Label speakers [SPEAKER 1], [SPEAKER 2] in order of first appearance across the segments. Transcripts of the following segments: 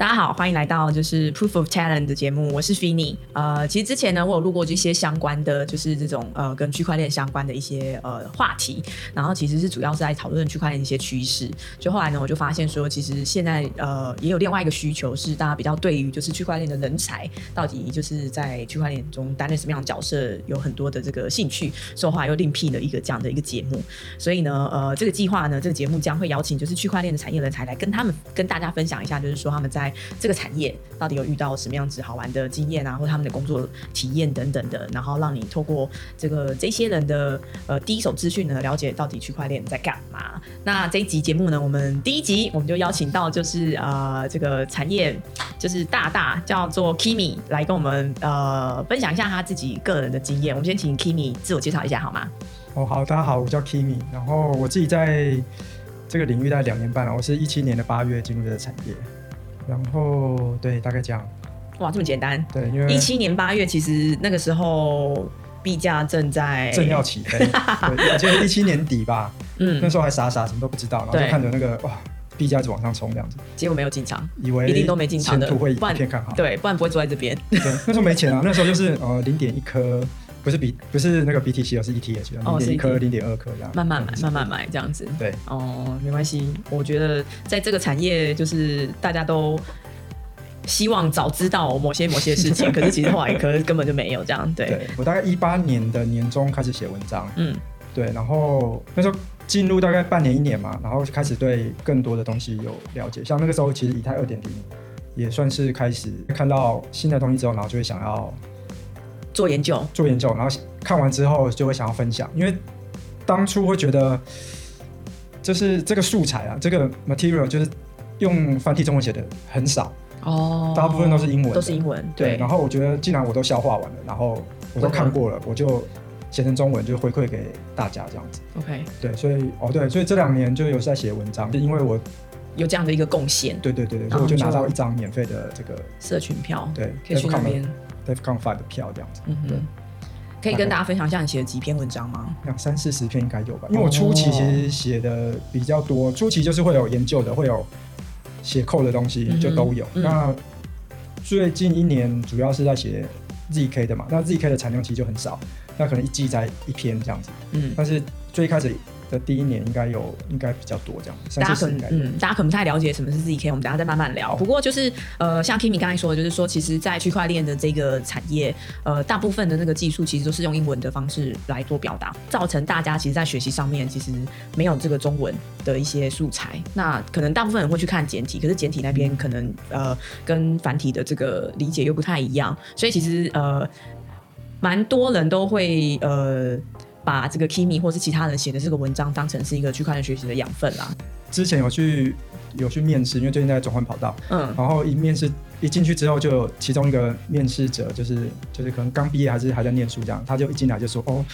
[SPEAKER 1] 大家好，欢迎来到就是 Proof of Talent 的节目，我是 Finny。呃，其实之前呢，我有录过这些相关的，就是这种呃跟区块链相关的一些呃话题，然后其实是主要是在讨论区块链一些趋势。就后来呢，我就发现说，其实现在呃也有另外一个需求，是大家比较对于就是区块链的人才到底就是在区块链中担任什么样的角色，有很多的这个兴趣，所以后来又另辟了一个这样的一个节目。所以呢，呃，这个计划呢，这个节目将会邀请就是区块链的产业人才来跟他们跟大家分享一下，就是说他们在这个产业到底有遇到什么样子好玩的经验啊，或他们的工作体验等等的，然后让你透过这个这些人的呃第一手资讯呢，了解到底区块链在干嘛。那这一集节目呢，我们第一集我们就邀请到就是呃这个产业就是大大叫做 Kimi 来跟我们呃分享一下他自己个人的经验。我们先请 Kimi 自我介绍一下好吗？
[SPEAKER 2] 哦，好，大家好，我叫 Kimi，然后我自己在这个领域大概两年半了，我是一七年的八月进入这个产业。然后对，大概这样。
[SPEAKER 1] 哇，这么简单。
[SPEAKER 2] 对，因为
[SPEAKER 1] 一七年八月，其实那个时候币价正在
[SPEAKER 2] 正要起飞，对，就一七年底吧。嗯，那时候还傻傻，什么都不知道，然后就看着那个哇，币价一直往上冲这样子。
[SPEAKER 1] 结果没有进场，
[SPEAKER 2] 以为
[SPEAKER 1] 一定都没进场
[SPEAKER 2] 的，会一片看好。
[SPEAKER 1] 对，不然不会坐在这边。
[SPEAKER 2] 对，那时候没钱啊，那时候就是呃零点一颗，不是比不是那个 BTC，而是 ETH，零点一颗，零点二颗这样。
[SPEAKER 1] 慢慢买，慢慢买这样子。
[SPEAKER 2] 对，
[SPEAKER 1] 哦，没关系，我觉得在这个产业，就是大家都。希望早知道某些某些事情，可是其实后来可能根本就没有这样。对，
[SPEAKER 2] 我大概一八年的年中开始写文章，嗯，对，然后那时候进入大概半年一年嘛，然后开始对更多的东西有了解。像那个时候，其实以太二点零也算是开始看到新的东西之后，然后就会想要
[SPEAKER 1] 做研究，
[SPEAKER 2] 做研究，然后看完之后就会想要分享，因为当初会觉得就是这个素材啊，这个 material 就是用繁体中文写的很少。哦，大部分都是英文，
[SPEAKER 1] 都是英文。对，
[SPEAKER 2] 然后我觉得既然我都消化完了，然后我都看过了，我就写成中文，就回馈给大家这样子。
[SPEAKER 1] OK，
[SPEAKER 2] 对，所以哦对，所以这两年就有在写文章，就因为我
[SPEAKER 1] 有这样的一个贡献。
[SPEAKER 2] 对对对对，所以我就拿到一张免费的这个
[SPEAKER 1] 社群票，
[SPEAKER 2] 对，
[SPEAKER 1] 可以去那边
[SPEAKER 2] Dave Con Five 的票这样子。嗯哼，
[SPEAKER 1] 可以跟大家分享一下你写了几篇文章吗？
[SPEAKER 2] 两三四十篇应该有吧，因为我初期其实写的比较多，初期就是会有研究的，会有。写扣的东西就都有。那最近一年主要是在写 ZK 的嘛，那 ZK 的产量其实就很少，那可能一季在一篇这样子。嗯，但是最开始。的第一年应该有，应该比较多这样。
[SPEAKER 1] 大家可能嗯，大家可能不太了解什么是 ZK，我们等下再慢慢聊。不过就是呃，像 Kimi 刚才说的，就是说，其实，在区块链的这个产业，呃，大部分的那个技术其实都是用英文的方式来做表达，造成大家其实，在学习上面其实没有这个中文的一些素材。那可能大部分人会去看简体，可是简体那边可能呃，跟繁体的这个理解又不太一样，所以其实呃，蛮多人都会呃。把这个 Kimi 或是其他人写的这个文章当成是一个区块链学习的养分啦。
[SPEAKER 2] 之前有去有去面试，因为最近在转换跑道，嗯，然后一面试。一进去之后，就有其中一个面试者，就是就是可能刚毕业还是还在念书这样，他就一进来就说：“哦，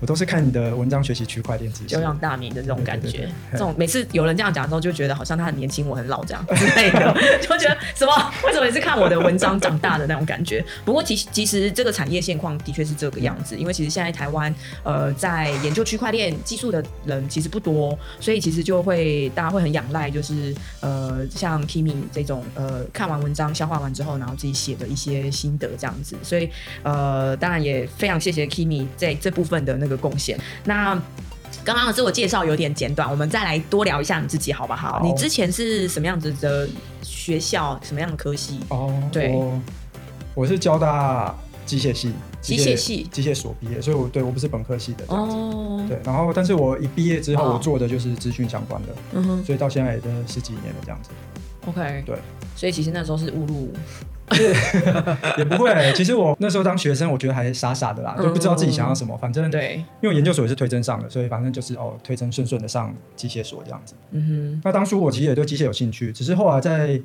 [SPEAKER 2] 我都是看你的文章学习区块链知识。”
[SPEAKER 1] 就像大名的这种感觉，这种每次有人这样讲之后，就觉得好像他很年轻，我很老这样之类的，就觉得什么？为什么也是看我的文章长大的那种感觉？不过其实其实这个产业现况的确是这个样子，因为其实现在台湾呃在研究区块链技术的人其实不多，所以其实就会大家会很仰赖，就是呃像 Kimi 这种呃看完文章消化。画完之后，然后自己写的一些心得这样子，所以呃，当然也非常谢谢 Kimi 在这部分的那个贡献。那刚刚的自我介绍有点简短，我们再来多聊一下你自己好不好？你之前是什么样子的学校，什么样的科系？哦，对，
[SPEAKER 2] 我是交大机械系，
[SPEAKER 1] 机械系
[SPEAKER 2] 机械所毕业，所以我对我不是本科系的哦。对，然后但是我一毕业之后，我做的就是资讯相关的，嗯哼，所以到现在也都十几年了这样子。
[SPEAKER 1] OK，
[SPEAKER 2] 对。
[SPEAKER 1] 所以其实那时候是误入，
[SPEAKER 2] 也不会。其实我那时候当学生，我觉得还傻傻的啦，就不知道自己想要什么。反正
[SPEAKER 1] 对，
[SPEAKER 2] 因为研究所也是推甄上的，所以反正就是哦，推甄顺顺的上机械所这样子。嗯哼。那当初我其实也对机械有兴趣，只是后来在。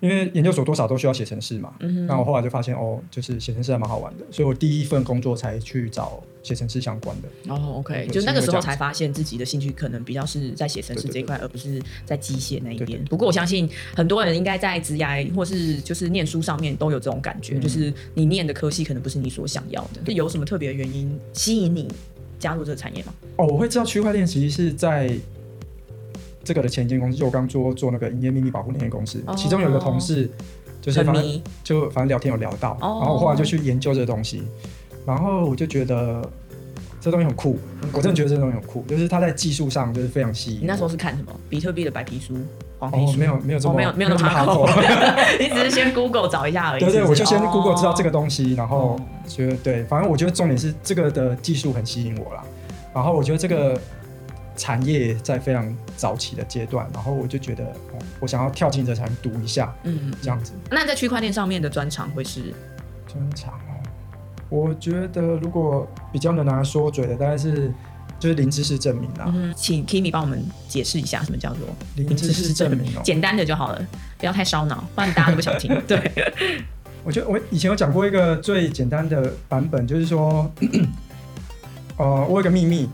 [SPEAKER 2] 因为研究所多少都需要写程式嘛，那我后来就发现哦，就是写程式还蛮好玩的，所以我第一份工作才去找写程式相关的。
[SPEAKER 1] 哦，OK，就那个时候才发现自己的兴趣可能比较是在写程式这一块，而不是在机械那一边。不过我相信很多人应该在职涯或是就是念书上面都有这种感觉，就是你念的科系可能不是你所想要的。有什么特别的原因吸引你加入这个产业吗？
[SPEAKER 2] 哦，我会知道区块链其实是在这个的前一间公司，就我刚做做那个营业秘密保护那间公司，
[SPEAKER 1] 哦
[SPEAKER 2] 其中有一个同事就是反正，就反正聊天有聊到，
[SPEAKER 1] 哦
[SPEAKER 2] 然后我后来就去研究这个东西，然后我就觉得这东西很酷，我真的觉得这东西很酷，就是它在技术上就是非常吸引。
[SPEAKER 1] 你那时候是看什么？比特币的白皮书、黄皮
[SPEAKER 2] 哦
[SPEAKER 1] 书？
[SPEAKER 2] 没有没有这么、
[SPEAKER 1] 哦没有没有那么
[SPEAKER 2] 这么
[SPEAKER 1] hardcore 你只是先 Google 找一下而已。
[SPEAKER 2] 对对，我就先 Google 知道这个
[SPEAKER 1] 哦
[SPEAKER 2] 东西，然后觉得对，反正我觉得重点是这个的技术很吸引我啦。然后我觉得这个产业在非常早期的阶段，然后我就觉得，哦，我想要跳进这产业读一下，
[SPEAKER 1] 嗯，
[SPEAKER 2] 这样子。
[SPEAKER 1] 那在区块链上面的专长会是？
[SPEAKER 2] 专长哦。我觉得如果比较能拿来说嘴的，大概是就是零知识证明啦，
[SPEAKER 1] 嗯，请 Kimi 帮我们解释一下什么叫做
[SPEAKER 2] 零知识证明哦。
[SPEAKER 1] 简单的就好了，不要太烧脑，不然大家都不想听。对，
[SPEAKER 2] 我觉得我以前有讲过一个最简单的版本，就是说，呃，我有一个秘密，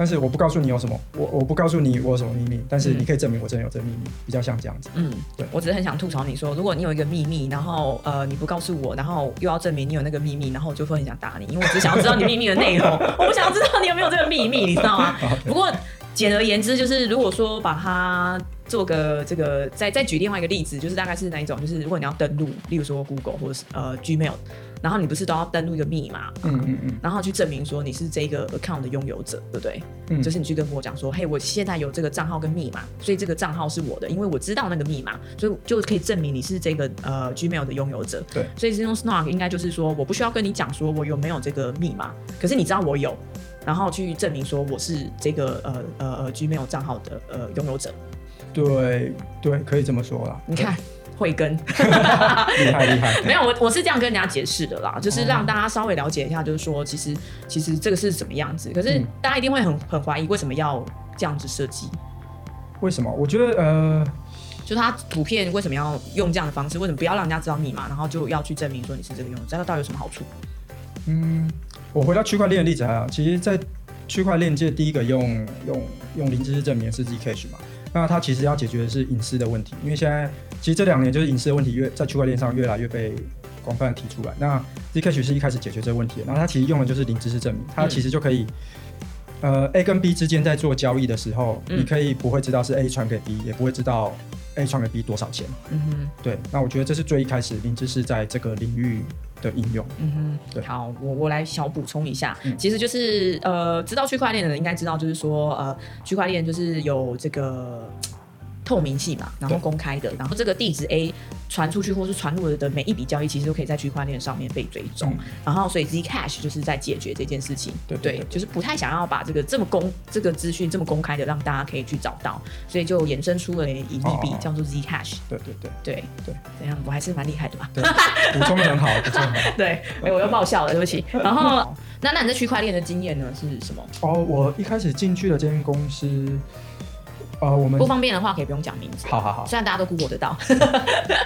[SPEAKER 2] 但是我不告诉你有什么，我我不告诉你我有什么秘密，但是你可以证明我真的有这个秘密，比较像这样子。
[SPEAKER 1] 嗯，
[SPEAKER 2] 对
[SPEAKER 1] 我只是很想吐槽你说，如果你有一个秘密，然后呃你不告诉我，然后又要证明你有那个秘密，然后我就会很想打你，因为我只想要知道你秘密的内容，我不想要知道你有没有这个秘密，你知道吗？不过简而言之，就是如果说把它做个这个，再再举另外一个例子，就是大概是哪一种？就是如果你要登录，例如说 Google 或者是呃 Gmail，然后你不是都要登录一个密码，
[SPEAKER 2] 嗯嗯嗯
[SPEAKER 1] 然后去证明说你是这个 account 的拥有者，对不对？
[SPEAKER 2] 嗯，
[SPEAKER 1] 就是你去跟我讲说，嘿，我现在有这个账号跟密码，所以这个账号是我的，因为我知道那个密码，所以就可以证明你是这个呃 Gmail 的拥有者。
[SPEAKER 2] 对，
[SPEAKER 1] 所以这种 Snark 应该就是说，我不需要跟你讲说我有没有这个密码，可是你知道我有，然后去证明说我是这个呃呃呃 Gmail 账号的呃拥有者。
[SPEAKER 2] 对对，可以这么说啦。
[SPEAKER 1] 你看。慧根
[SPEAKER 2] 厉害厉害，
[SPEAKER 1] 没有我我是这样跟人家解释的啦，就是让大家稍微了解一下，就是说其实其实这个是什么样子，可是
[SPEAKER 2] 嗯
[SPEAKER 1] 大家一定会很很怀疑为什么要这样子设计。
[SPEAKER 2] 为什么？我觉得呃，
[SPEAKER 1] 就他图片为什么要用这样的方式？为什么不要让人家知道密码，然后就要去证明说你是这个用户？这个到底有什么好处？
[SPEAKER 2] 嗯，我回到区块链的例子还好，其实，在区块链界第一个用用用零知识证明是 Zcash 嘛，那它其实要解决的是隐私的问题，因为现在其实这两年就是隐私的问题越在区块链上越来越被广泛地提出来。那 Zcash 是一开始解决这个问题的，然后它其实用的就是零知识证明，它其实就可以。呃，A 跟 B 之间在做交易的时候，
[SPEAKER 1] 嗯
[SPEAKER 2] 你可以不会知道是 A 传给 B，也不会知道创给 B 多少钱。
[SPEAKER 1] 嗯哼，
[SPEAKER 2] 对，那我觉得这是最一开始零知识在这个领域的应用。
[SPEAKER 1] 嗯哼对，好，我我来小补充一下，
[SPEAKER 2] 嗯
[SPEAKER 1] 其实就是呃，知道区块链的人应该知道，就是说呃，区块链就是有这个。透明性嘛，然后公开的，然后这个地址 A 传出去或是传入的每一笔交易，其实都可以在区块链上面被追踪。
[SPEAKER 2] 嗯
[SPEAKER 1] 然后，所以 Zcash 就是在解决这件事情。
[SPEAKER 2] 对对对
[SPEAKER 1] 就是不太想要把这个这么公这个资讯这么公开的让大家可以去找到，所以就衍生出了一利币
[SPEAKER 2] 哦
[SPEAKER 1] 叫做 Zcash。
[SPEAKER 2] 对对对
[SPEAKER 1] 对
[SPEAKER 2] 对，
[SPEAKER 1] 怎样？我还是蛮厉害的吧？
[SPEAKER 2] 对，补充的很好，补充好。
[SPEAKER 1] 对，哎、我又爆笑了，对不起。然后，那那你在区块链的经验呢是什么？
[SPEAKER 2] 哦，我一开始进去的这间公司，呃，我们
[SPEAKER 1] 不方便的话可以不用讲名字，
[SPEAKER 2] 好好好，
[SPEAKER 1] 虽然大家都 Google 得到，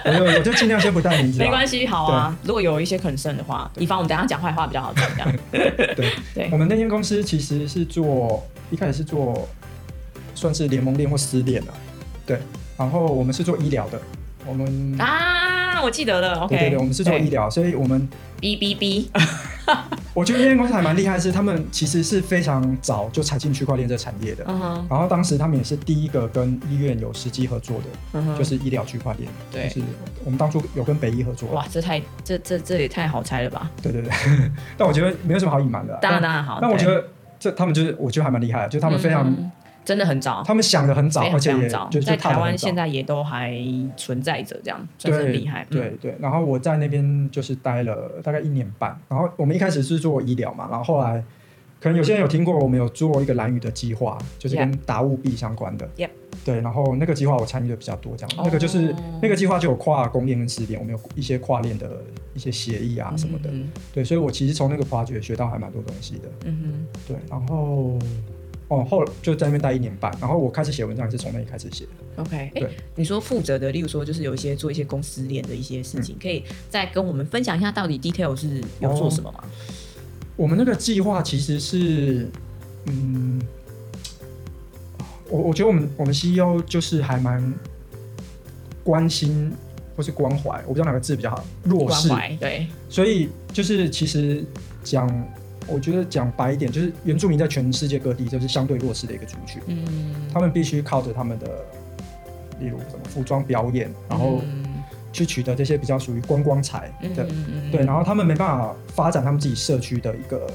[SPEAKER 2] 我就我就尽量先不带名字啊，
[SPEAKER 1] 没关系，好啊。如果有一些 concern 的话，以防我们等一下讲坏话比较好讲。这样。
[SPEAKER 2] 对。
[SPEAKER 1] 对。
[SPEAKER 2] 我们那间公司其实是做一开始是做算是联盟链或私链的，对，然后我们是做医疗的，我们、
[SPEAKER 1] 啊，我记得了，OK，
[SPEAKER 2] 对对对，我们是做医疗，所以我们
[SPEAKER 1] 哔哔哔，
[SPEAKER 2] 我觉得这间公司还蛮厉害，是他们其实是非常早就踩进区块链这产业的。然后当时他们也是第一个跟医院有实际合作的，就是医疗区块链。
[SPEAKER 1] 对
[SPEAKER 2] 就是我们当初有跟北医合作。
[SPEAKER 1] 哇，这太这这这也太好猜了吧？
[SPEAKER 2] 对对对，但我觉得没有什么好隐瞒的啊。
[SPEAKER 1] 当然
[SPEAKER 2] 但
[SPEAKER 1] 当然好，对
[SPEAKER 2] 但我觉得这他们就是我觉得还蛮厉害的，就是他们非常、
[SPEAKER 1] 嗯真的很早，
[SPEAKER 2] 他们想的很早，而且也
[SPEAKER 1] 早，
[SPEAKER 2] 就是
[SPEAKER 1] 在台湾现在也都还存在着，这样算是很厉害。嗯
[SPEAKER 2] 对对，然后我在那边就是待了大概一年半，然后我们一开始是做医疗嘛，然后后来可能有些人有听过，我们有做一个蓝宇的计划，就是跟达务币相关的。
[SPEAKER 1] Yep
[SPEAKER 2] 对，然后那个计划我参与的比较多，这样、
[SPEAKER 1] 哦
[SPEAKER 2] 那个就是那个计划就有跨公链跟私链，我们有一些跨链的一些协议啊什么的。
[SPEAKER 1] 嗯
[SPEAKER 2] 对，所以我其实从那个 project 学到还蛮多东西的。
[SPEAKER 1] 哼嗯
[SPEAKER 2] 对，然后哦后就在那边待一年半，然后我开始写文章也是从那里开始写的。
[SPEAKER 1] ，OK，哎
[SPEAKER 2] 对，
[SPEAKER 1] 你说负责的，例如说就是有一些做一些公司链的一些事
[SPEAKER 2] 嗯
[SPEAKER 1] 情，可以再跟我们分享一下到底 detail 是有做什么吗？
[SPEAKER 2] 我们那个计划其实是，嗯，我我觉得我们我们 CEO 就是还蛮关心或是关怀，我不知道哪个字比较好，弱势。
[SPEAKER 1] 对，
[SPEAKER 2] 所以就是其实讲我觉得讲白一点，就是原住民在全世界各地就是相对弱势的一个族群，
[SPEAKER 1] 嗯，
[SPEAKER 2] 他们必须靠着他们的，例如什么服装表演，然后去取得这些比较属于观光财的，
[SPEAKER 1] 嗯嗯
[SPEAKER 2] 对，然后他们没办法发展他们自己社区的一个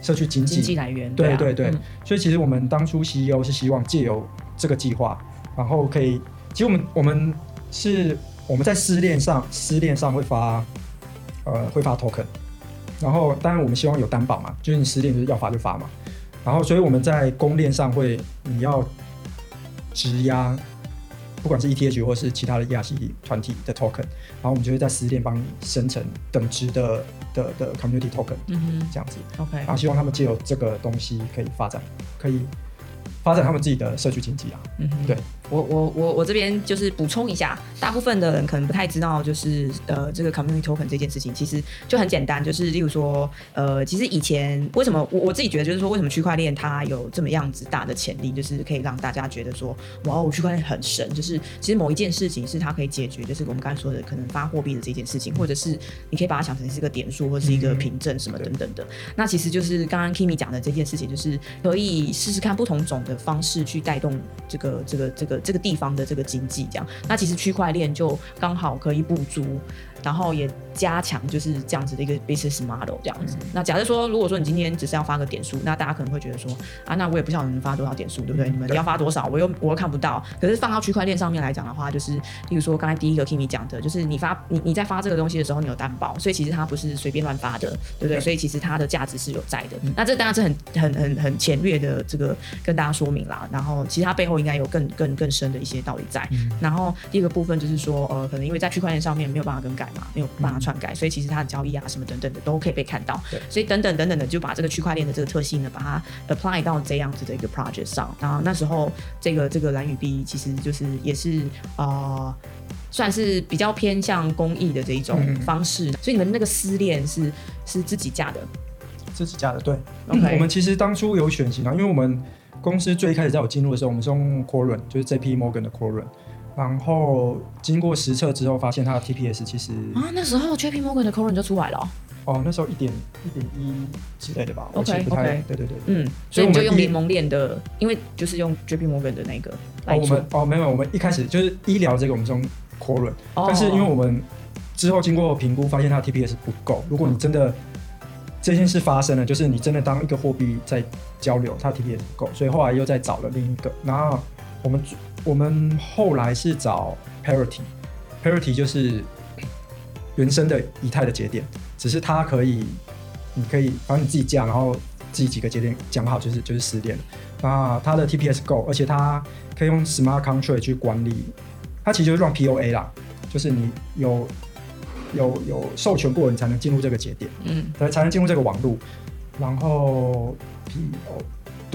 [SPEAKER 2] 社区经济，
[SPEAKER 1] 经济来源，啊
[SPEAKER 2] 对对对。
[SPEAKER 1] 嗯。
[SPEAKER 2] 所以其实我们当初 CEO 是希望借由这个计划，然后可以，其实我们我们是我们在私链上私链上会发呃会发 token，然后当然我们希望有担保嘛，就是你私链就是要发就发嘛，然后所以我们在公链上会你要质押。不管是 ETH 或是其他的亚系团体的 token，然后我们就会在私链帮你生成等值的的的 community token，
[SPEAKER 1] 嗯哼
[SPEAKER 2] 这样子。
[SPEAKER 1] ，OK，
[SPEAKER 2] 然后希望他们借由这个东西可以发展，可以发展他们自己的社区经济啊。
[SPEAKER 1] 嗯哼
[SPEAKER 2] 对，
[SPEAKER 1] 我我我我这边就是补充一下，大部分的人可能不太知道，就是呃这个 community token 这件事情，其实就很简单，就是例如说呃，其实以前为什么我我自己觉得就是说，为什么区块链它有这么样子大的潜力，就是可以让大家觉得说，哇哦，区块链很神，就是其实某一件事情是它可以解决，就是我们刚才说的可能发货币的这件事情，或者是你可以把它想成是一个点数或者是一个
[SPEAKER 2] 嗯
[SPEAKER 1] 凭证什么等等的。那其实就是刚刚 Kimi 讲的这件事情，就是可以试试看不同种的方式去带动这个这个这个这个地方的这个经济，这样。那其实区块链就刚好可以补足。然后也加强就是这样子的一个 business model 这样子。那假设说，如果说你今天只是要发个点数，那大家可能会觉得说，啊，那我也不晓得你们发多少点数，对不对？你们要发多少，我又我又看不到。可是放到区块链上面来讲的话，就是例如说刚才第一个 Kimi 讲的，就是你发你你在发这个东西的时候，你有担保，所以其实它不是随便乱发的，对不对？所以其实它的价值是有在的。那这当然是很很很很浅略的这个跟大家说明啦。然后其实它背后应该有更更更深的一些道理在。然后第二个部分就是说，呃，可能因为在区块链上面没有办法更改嘛，没有办法篡改，所以其实它的交易啊什么等等的都可以被看到
[SPEAKER 2] 对。
[SPEAKER 1] 所以等等等等的，就把这个区块链的这个特性呢，把它 apply 到这样子的一个 project 上。然后那时候这个这个蓝雨币其实就是也是呃。算是比较偏向公益的这一种
[SPEAKER 2] 嗯
[SPEAKER 1] 方式，所以你们那个私链是是自己架的
[SPEAKER 2] 自己架的对。我们其实当初有选型啊，因为我们公司最开始在我进入的时候，我们是用 Quorum，就是 JP Morgan 的 Quorum，然后经过实测之后，发现它的 TPS 其实
[SPEAKER 1] 啊，那时候 JP Morgan 的 c o r n 就出来了哦、
[SPEAKER 2] 哦那时候一点一点一之类的吧，我
[SPEAKER 1] OK，
[SPEAKER 2] 记得不太
[SPEAKER 1] OK
[SPEAKER 2] 对对对。
[SPEAKER 1] 嗯，
[SPEAKER 2] 所以我们
[SPEAKER 1] 就用联盟链的，因为就是用 JP Morgan 的那个来
[SPEAKER 2] 哦，我
[SPEAKER 1] 做
[SPEAKER 2] 们哦没有，我们一开始就是医疗这个我们是用
[SPEAKER 1] 哦
[SPEAKER 2] 但是因为我们之后经过评估，发现它的 TPS 不够。如果你真的这件事发生了，就是你真的当一个货币在交流，它的 TPS 不够，所以后来又再找了另一个。然后我们我们后来是找 Parity，Parity 就是原生的以太的节点，只是它可以，你可以把你自己架，然后自己几个节点讲好，就是就是十点。那它的 TPS 够，而且它可以用 Smart Contract 去管理，它其实就是 run POA 啦，就是你有有有授权过，你才能进入这个节点，
[SPEAKER 1] 嗯
[SPEAKER 2] 才才能进入这个网路。然后 PO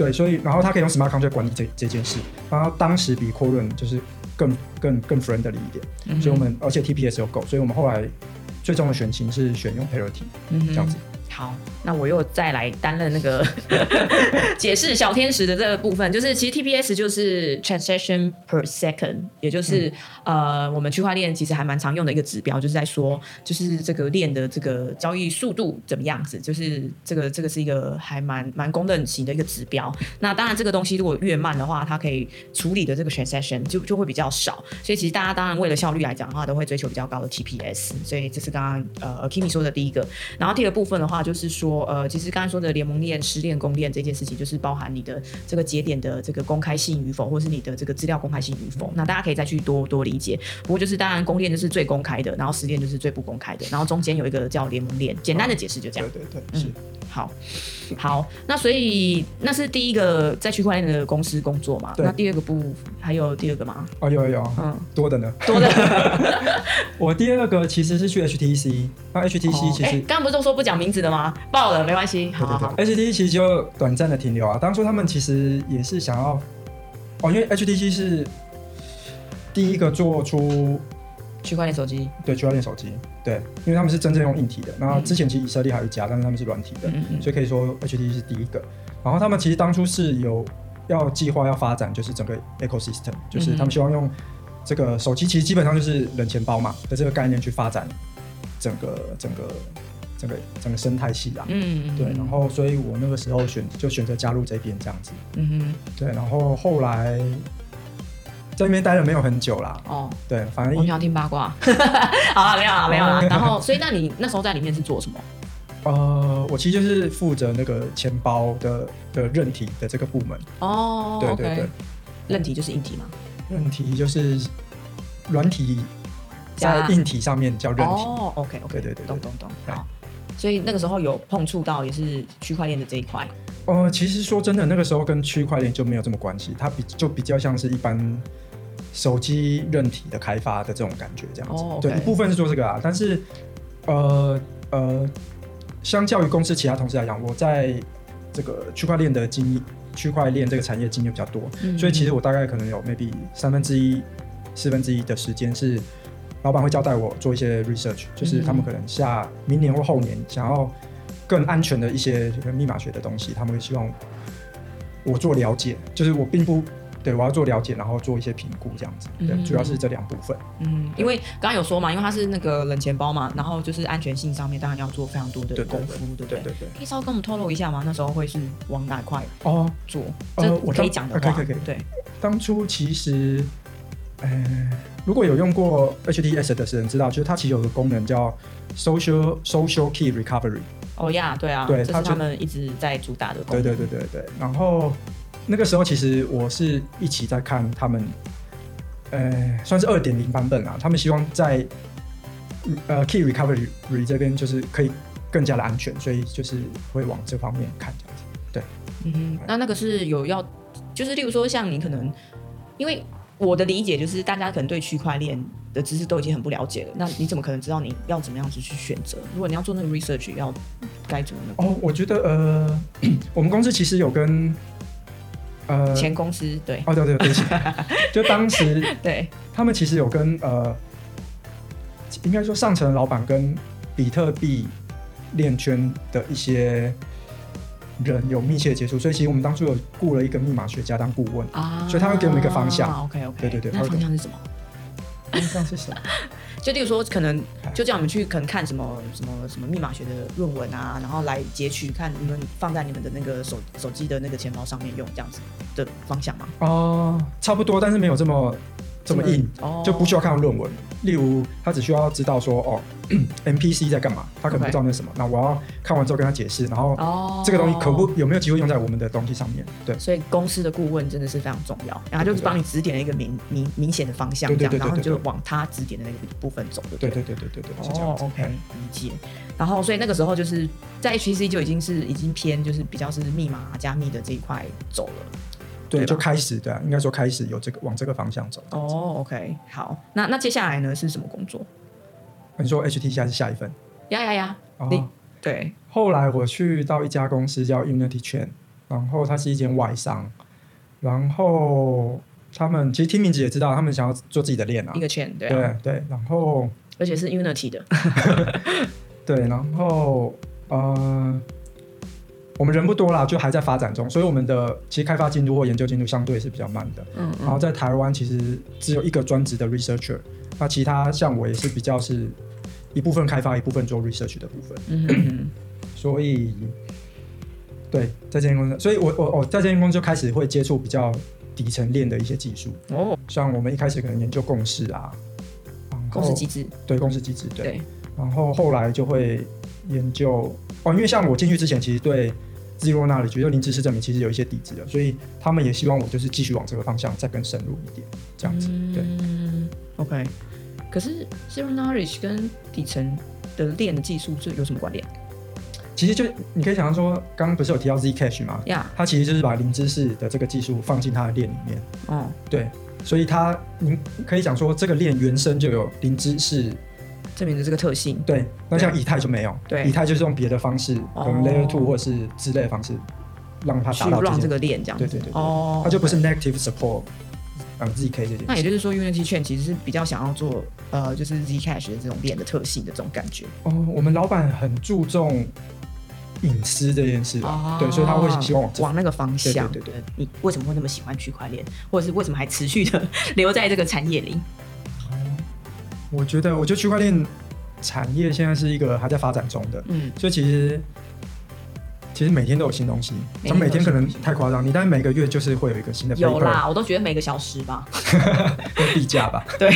[SPEAKER 2] 对，所以然后它可以用 Smart Contract 管理这这件事，然后当时比 Quorun 就是更更更 friendly 一点，
[SPEAKER 1] 嗯
[SPEAKER 2] 所以我们而且 TPS 有够，所以我们后来最终的选型是选用 Parity
[SPEAKER 1] 嗯
[SPEAKER 2] 这样子。
[SPEAKER 1] 好，那我又再来担任那个 解释小天使的这个部分，就是其实 TPS 就是 transaction per second，也就是、呃我们区块链其实还蛮常用的一个指标，就是在说就是这个链的这个交易速度怎么样子，就是这个这个是一个还蛮蛮公认型的一个指标。那当然这个东西如果越慢的话，它可以处理的这个 transaction 就就会比较少，所以其实大家当然为了效率来讲的话，都会追求比较高的 TPS。所以这是刚刚呃 Kimi 说的第一个。然后第二个部分的话，就是说呃，其实刚才说的联盟链、失恋、公链这件事情，就是包含你的这个节点的这个公开性与否，或是你的这个资料公开性与否。那大家可以再去多多理解。不过就是当然公链就是最公开的，然后失恋就是最不公开的，然后中间有一个叫联盟链。简单的解释就这样
[SPEAKER 2] 对。对对，是。
[SPEAKER 1] 好，好，那所以那是第一个在区块链的公司工作嘛？
[SPEAKER 2] 对
[SPEAKER 1] 那第二个不还有第二个吗？
[SPEAKER 2] 哦，有有有，
[SPEAKER 1] 嗯，
[SPEAKER 2] 多的呢。
[SPEAKER 1] 多的。
[SPEAKER 2] 我第二个其实是去 HTC，那 HTC 其实、
[SPEAKER 1] 刚不是都说不讲名字的吗？爆了，没关系。好好好。
[SPEAKER 2] 对对对，HTC 其实就短暂的停留啊。当初他们其实也是想要，哦，因为 HTC 是第一个做出
[SPEAKER 1] 区块链手机，
[SPEAKER 2] 对区块链手机，对，因为他们是真正用硬体的。然后之前其实以色列还有一家，但是他们是软体的，
[SPEAKER 1] 嗯嗯
[SPEAKER 2] 所以可以说 HTC 是第一个。然后他们其实当初是有要计划要发展，就是整个 ecosystem，就是他们希望用这个手机，其实基本上就是冷钱包嘛的这个概念去发展整个整个整个整个生态系啦。
[SPEAKER 1] 嗯，
[SPEAKER 2] 对，然后所以我那个时候选就选择加入这边这样子。
[SPEAKER 1] 嗯哼，
[SPEAKER 2] 对，然后后来在那边待了没有很久啦。
[SPEAKER 1] 哦，
[SPEAKER 2] 对，反正
[SPEAKER 1] 我想听八卦。好了，没有了，没有了。然后，所以那你那时候在里面是做什么？
[SPEAKER 2] 呃，我其实就是负责那个钱包的的韧体的这个部门。
[SPEAKER 1] 哦，
[SPEAKER 2] 对对对
[SPEAKER 1] 韧体就是硬体嘛。
[SPEAKER 2] 韧体就是软体在
[SPEAKER 1] 加
[SPEAKER 2] 硬体上面叫韧体。
[SPEAKER 1] 哦，OK OK，
[SPEAKER 2] 对对对对
[SPEAKER 1] 懂懂懂。好，所以那个时候有碰触到也是区块链的这一块。
[SPEAKER 2] 呃，其实说真的，那个时候跟区块链就没有这么关系，它比就比较像是一般手机韧体的开发的这种感觉这样子。对，一部分是做这个啊，但是呃呃，相较于公司其他同事来讲，我在这个区块链的经验，区块链这个产业经验比较多，
[SPEAKER 1] 嗯
[SPEAKER 2] 所以其实我大概可能有 maybe 三分之一、四分之一的时间是老板会交代我做一些 research，就是他们可能下明年或后年想要更安全的一些这个密码学的东西，他们会希望我做了解，就是我并不对我要做了解，然后做一些评估这样子，对，
[SPEAKER 1] 嗯
[SPEAKER 2] 主要是这两部分。
[SPEAKER 1] 嗯，因为刚刚有说嘛，因为它是那个冷钱包嘛，然后就是安全性上面当然要做非常多的功夫，对不对？
[SPEAKER 2] 对对对。
[SPEAKER 1] 可以稍微跟我们透露一下吗？那时候会是往哪块
[SPEAKER 2] 哦，
[SPEAKER 1] 做？
[SPEAKER 2] 呃
[SPEAKER 1] 我可以讲的
[SPEAKER 2] 可以可以可以
[SPEAKER 1] 对，
[SPEAKER 2] 当初其实，呃，如果有用过 HDS 的人知道，就是它其实有个功能叫 social social key recovery。
[SPEAKER 1] 哦呀，对啊，这是
[SPEAKER 2] 对
[SPEAKER 1] 他们一直在主打的功
[SPEAKER 2] 对
[SPEAKER 1] 能。
[SPEAKER 2] 对对对对。然后那个时候其实我是一起在看他们，呃，算是二点零版本啊。他们希望在呃 key recovery 这边就是可以更加的安全，所以就是会往这方面看这样子。
[SPEAKER 1] 嗯哼，那那个是有要，就是例如说像你可能，因为我的理解就是大家可能对区块链的知识都已经很不了解了，那你怎么可能知道你要怎么样子去选择？如果你要做那个 research，要该怎么那个？
[SPEAKER 2] 哦，我觉得呃，我们公司其实有跟呃
[SPEAKER 1] 前公司对
[SPEAKER 2] 哦对对对就当时
[SPEAKER 1] 对，
[SPEAKER 2] 他们其实有跟呃，应该说上层的老板跟比特币链圈的一些人有密切接触，所以其实我们当初有雇了一个密码学家当顾问。
[SPEAKER 1] 啊，
[SPEAKER 2] 所以他会给我们一个方向
[SPEAKER 1] OK OK，
[SPEAKER 2] 对对对他
[SPEAKER 1] 那
[SPEAKER 2] 会给
[SPEAKER 1] 方向是什么？
[SPEAKER 2] 方向是什么？
[SPEAKER 1] 就例如说，可能就叫我们去可能看什么什么什么密码学的论文啊，然后来截取看你们放在你们的那个手手机的那个钱包上面用这样子的方向吗？
[SPEAKER 2] 哦、差不多，但是没有这么这么硬，
[SPEAKER 1] 哦，
[SPEAKER 2] 就不需要看论文。例如，他只需要知道说，哦，NPC 在干嘛，他可能不知道那是什么。那我要看完之后跟他解释，然后
[SPEAKER 1] 哦，
[SPEAKER 2] 这个东西可不有没有机会用在我们的东西上面？对。
[SPEAKER 1] 所以公司的顾问真的是非常重要，然后就是帮你指点了一个明明明显的方向，这样，然后就往他指点的那个部分走，对
[SPEAKER 2] 对
[SPEAKER 1] 对？
[SPEAKER 2] 对对对是这
[SPEAKER 1] 哦
[SPEAKER 2] 样子。
[SPEAKER 1] ，OK，理解。然后，所以那个时候就是在 HTC 就已经是已经偏就是比较是密码加密的这一块走了。
[SPEAKER 2] 对，就开始对啊，应该说开始有这个往这个方向走。
[SPEAKER 1] 哦，OK，好，那那接下来呢是什么工作？
[SPEAKER 2] 你说 HT 下是下一份
[SPEAKER 1] 呀呀呀，你
[SPEAKER 2] 哦。
[SPEAKER 1] 对，
[SPEAKER 2] 后来我去到一家公司叫 Unity Chain，然后它是一间外商，然后他们其实听名字也知道，他们想要做自己的链啊
[SPEAKER 1] 一。个圈，对啊，
[SPEAKER 2] 对对，然后
[SPEAKER 1] 而且是 Unity 的，
[SPEAKER 2] 对，然后呃，我们人不多啦，就还在发展中，所以我们的其实开发进度或研究进度相对是比较慢的。
[SPEAKER 1] 嗯
[SPEAKER 2] 然后在台湾其实只有一个专职的 researcher，那其他像我也是比较是一部分开发，一部分做 research 的部分，
[SPEAKER 1] 嗯
[SPEAKER 2] 所以对在这间公司，所以我我我在这间公司就开始会接触比较底层链的一些技术，
[SPEAKER 1] 哦，
[SPEAKER 2] 像我们一开始可能研究共识啊，然后
[SPEAKER 1] 公司机制，
[SPEAKER 2] 对共识机制对，
[SPEAKER 1] 对，
[SPEAKER 2] 然后后来就会研究哦，因为像我进去之前，其实对 zero knowledge 就零知识证明其实有一些底子的，所以他们也希望我就是继续往这个方向再更深入一点，这样子。对，
[SPEAKER 1] 嗯，OK。可是 Zero Knowledge 跟底层的链的技术这有什么关联
[SPEAKER 2] 其实就你可以想象说，刚刚不是有提到 Zcash 吗？
[SPEAKER 1] 呀？
[SPEAKER 2] 它其实就是把零知识的这个技术放进它的链里面，
[SPEAKER 1] 哦，
[SPEAKER 2] 对，所以它你可以讲说这个链原生就有零知识，
[SPEAKER 1] 证明的这个特性，
[SPEAKER 2] 对，那像以太就没有，
[SPEAKER 1] 对。
[SPEAKER 2] 以太就是用别的方式，可能
[SPEAKER 1] 哦
[SPEAKER 2] Layer Two 或是之类的方式让它
[SPEAKER 1] 去
[SPEAKER 2] 达
[SPEAKER 1] 让这个链这样，
[SPEAKER 2] 对对对对。
[SPEAKER 1] 哦，
[SPEAKER 2] 它就不是 negative support，嗯，zk 这件事。
[SPEAKER 1] 那也就是说，Unity 券其实是比较想要做呃，就是 Zcash 的这种链的特性的这种感觉。
[SPEAKER 2] 哦，我们老板很注重隐私这件事啊，
[SPEAKER 1] 哦
[SPEAKER 2] 对，所以他会希望往
[SPEAKER 1] 往那个方向。
[SPEAKER 2] 对对对
[SPEAKER 1] 你为什么会那么喜欢区块链，或者是为什么还持续的 留在这个产业里？
[SPEAKER 2] 我觉得，我觉得区块链产业现在是一个还在发展中的，
[SPEAKER 1] 嗯，
[SPEAKER 2] 所以其实其实每天都有新东西，
[SPEAKER 1] 每天都有
[SPEAKER 2] 咱每天可能太夸张，你但是每个月就是会有一个新的
[SPEAKER 1] 有啦，我都觉得每个小时吧。
[SPEAKER 2] 跟币价吧。
[SPEAKER 1] 对，